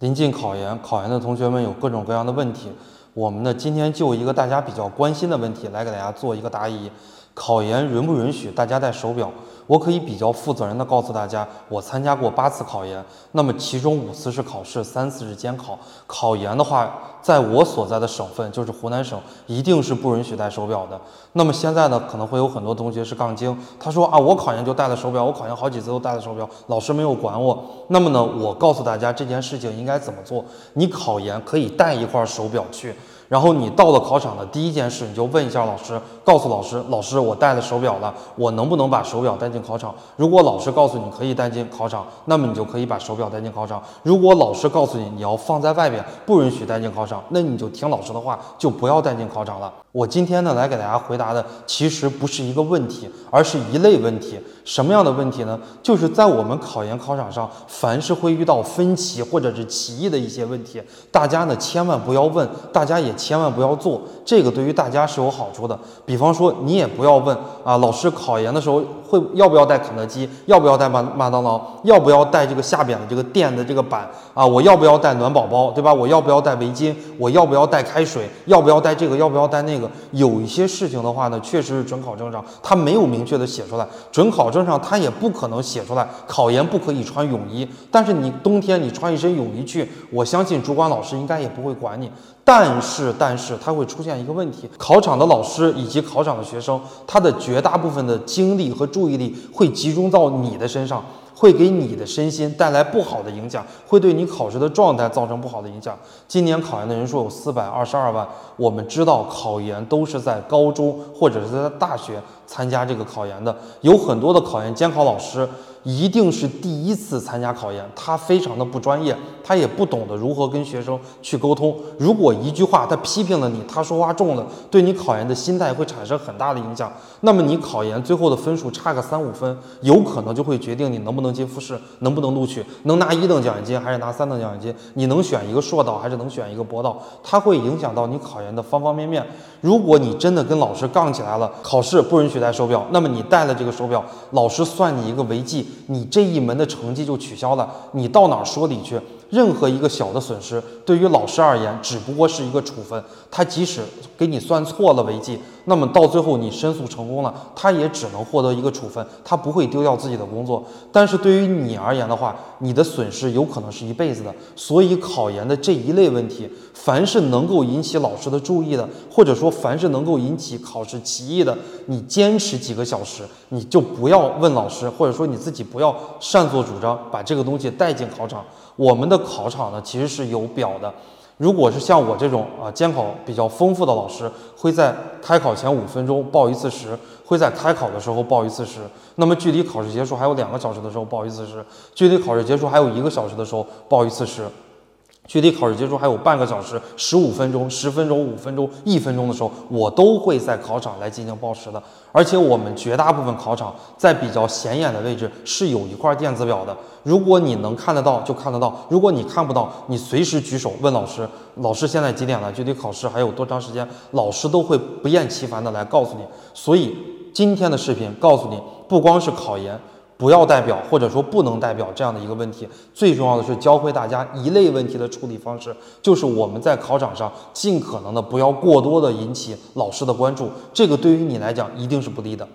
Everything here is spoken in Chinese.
临近考研，考研的同学们有各种各样的问题，我们呢今天就一个大家比较关心的问题来给大家做一个答疑：考研允不允许大家戴手表？我可以比较负责任的告诉大家，我参加过八次考研，那么其中五次是考试，三次是监考。考研的话，在我所在的省份，就是湖南省，一定是不允许戴手表的。那么现在呢，可能会有很多同学是杠精，他说啊，我考研就戴了手表，我考研好几次都戴了手表，老师没有管我。那么呢，我告诉大家这件事情应该怎么做？你考研可以带一块手表去。然后你到了考场的第一件事，你就问一下老师，告诉老师，老师，我带了手表了，我能不能把手表带进考场？如果老师告诉你可以带进考场，那么你就可以把手表带进考场。如果老师告诉你你要放在外边，不允许带进考场，那你就听老师的话，就不要带进考场了。我今天呢来给大家回答的，其实不是一个问题，而是一类问题。什么样的问题呢？就是在我们考研考场上，凡是会遇到分歧或者是歧义的一些问题，大家呢千万不要问，大家也千万不要做，这个对于大家是有好处的。比方说，你也不要问啊，老师考研的时候会要不要带肯德基，要不要带麦麦当劳，要不要带这个下边的这个垫的这个板啊？我要不要带暖宝宝，对吧？我要不要带围巾？我要不要带开水？要不要带这个？要不要带那个？有一些事情的话呢，确实是准考证上他没有明确的写出来，准考证上他也不可能写出来，考研不可以穿泳衣。但是你冬天你穿一身泳衣去，我相信主管老师应该也不会管你。但是，但是它会出现一个问题，考场的老师以及考场的学生，他的绝大部分的精力和注意力会集中到你的身上。会给你的身心带来不好的影响，会对你考试的状态造成不好的影响。今年考研的人数有四百二十二万，我们知道考研都是在高中或者是在大学参加这个考研的，有很多的考研监考老师。一定是第一次参加考研，他非常的不专业，他也不懂得如何跟学生去沟通。如果一句话他批评了你，他说话重了，对你考研的心态会产生很大的影响。那么你考研最后的分数差个三五分，有可能就会决定你能不能进复试，能不能录取，能拿一等奖学金还是拿三等奖学金，你能选一个硕导还是能选一个博导，它会影响到你考研的方方面面。如果你真的跟老师杠起来了，考试不允许戴手表，那么你戴了这个手表，老师算你一个违纪。你这一门的成绩就取消了，你到哪儿说理去？任何一个小的损失，对于老师而言，只不过是一个处分。他即使给你算错了违纪，那么到最后你申诉成功了，他也只能获得一个处分，他不会丢掉自己的工作。但是对于你而言的话，你的损失有可能是一辈子的。所以考研的这一类问题，凡是能够引起老师的注意的，或者说凡是能够引起考试歧义的，你坚持几个小时，你就不要问老师，或者说你自己不要擅作主张把这个东西带进考场。我们的考场呢，其实是有表的。如果是像我这种啊监考比较丰富的老师，会在开考前五分钟报一次时，会在开考的时候报一次时。那么距离考试结束还有两个小时的时候报一次时，距离考试结束还有一个小时的时候报一次时。距离考试结束还有半个小时、十五分钟、十分钟、五分钟、一分钟的时候，我都会在考场来进行报时的。而且我们绝大部分考场在比较显眼的位置是有一块电子表的。如果你能看得到，就看得到；如果你看不到，你随时举手问老师：“老师，现在几点了？距离考试还有多长时间？”老师都会不厌其烦的来告诉你。所以今天的视频告诉你，不光是考研。不要代表，或者说不能代表这样的一个问题。最重要的是教会大家一类问题的处理方式，就是我们在考场上尽可能的不要过多的引起老师的关注，这个对于你来讲一定是不利的。